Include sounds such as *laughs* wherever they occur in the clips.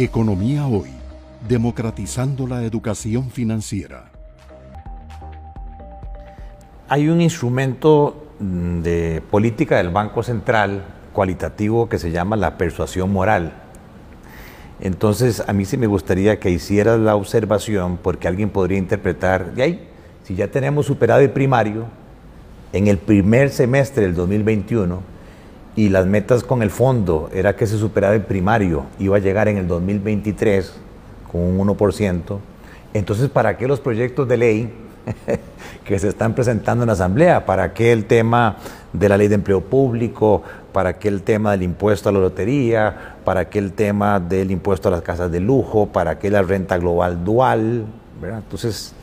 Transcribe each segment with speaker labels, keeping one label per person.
Speaker 1: Economía Hoy, democratizando la educación financiera.
Speaker 2: Hay un instrumento mm, de política del Banco Central cualitativo que se llama la persuasión moral. Entonces, a mí sí me gustaría que hicieras la observación, porque alguien podría interpretar, de ahí, si ya tenemos superado el primario, en el primer semestre del 2021, y las metas con el fondo era que se superara el primario, iba a llegar en el 2023 con un 1%. Entonces, ¿para qué los proyectos de ley *laughs* que se están presentando en la Asamblea? ¿Para qué el tema de la ley de empleo público? ¿Para qué el tema del impuesto a la lotería? ¿Para qué el tema del impuesto a las casas de lujo? ¿Para qué la renta global dual? Entonces,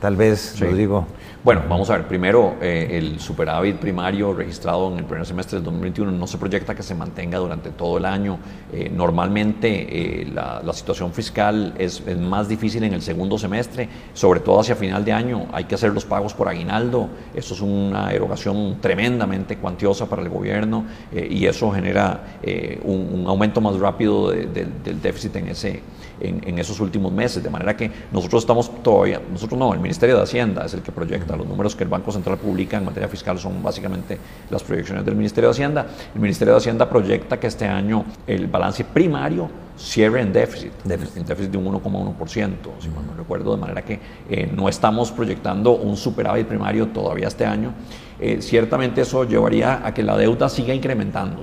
Speaker 2: tal vez, lo digo,
Speaker 3: bueno, vamos a ver, primero eh, el superávit primario registrado en el primer semestre del 2021 no se proyecta que se mantenga durante todo el año. Eh, normalmente eh, la, situación fiscal es, más difícil en el segundo semestre, sobre todo hacia final de año. Hay que hacer los pagos por aguinaldo, eso es una erogación tremendamente cuantiosa para el gobierno y eso genera un, aumento más rápido del déficit en, ese, en esos últimos meses. De manera que nosotros estamos todavía, nosotros no, el Ministerio de Hacienda es el que proyecta los números que el Banco Central publica en materia fiscal son básicamente las proyecciones del Ministerio de Hacienda. El Ministerio de Hacienda proyecta que este año el balance primario cierre en déficit, déficit. en déficit de un 1,1%, si mal no recuerdo, de manera que eh, no estamos proyectando un superávit primario todavía este año. Eh, ciertamente eso llevaría a que la deuda siga incrementando.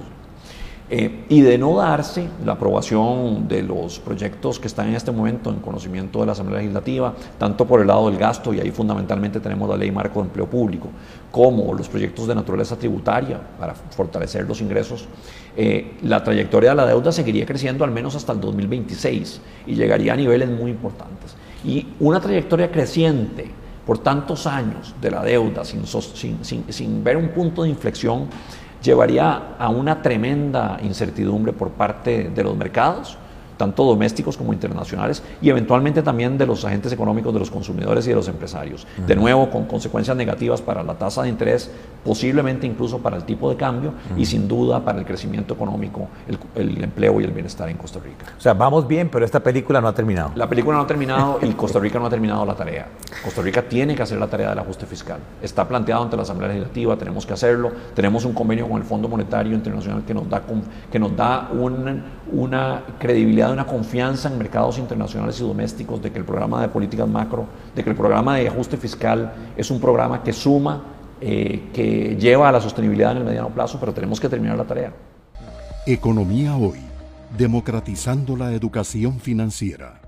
Speaker 3: Eh, y de no darse la aprobación de los proyectos que están en este momento en conocimiento de la Asamblea Legislativa, tanto por el lado del gasto, y ahí fundamentalmente tenemos la Ley Marco de Empleo Público, como los proyectos de naturaleza tributaria para fortalecer los ingresos, eh, la trayectoria de la deuda seguiría creciendo al menos hasta el 2026 y llegaría a niveles muy importantes. Y una trayectoria creciente por tantos años de la deuda sin, sin, sin ver un punto de inflexión, llevaría a una tremenda incertidumbre por parte de los mercados tanto domésticos como internacionales, y eventualmente también de los agentes económicos, de los consumidores y de los empresarios. De nuevo, con consecuencias negativas para la tasa de interés, posiblemente incluso para el tipo de cambio y sin duda para el crecimiento económico, el, empleo y el bienestar en Costa Rica.
Speaker 2: O sea, vamos bien, pero esta película no ha terminado.
Speaker 3: La película no ha terminado y Costa Rica no ha terminado la tarea. Costa Rica tiene que hacer la tarea del ajuste fiscal. Está planteado ante la Asamblea Legislativa, tenemos que hacerlo. Tenemos un convenio con el Fondo Monetario Internacional que nos da, que nos da una credibilidad una confianza en mercados internacionales y domésticos de que el programa de políticas macro, de que el programa de ajuste fiscal es un programa que suma, eh, que lleva a la sostenibilidad en el mediano plazo, pero tenemos que terminar la tarea.
Speaker 1: Economía hoy, democratizando la educación financiera.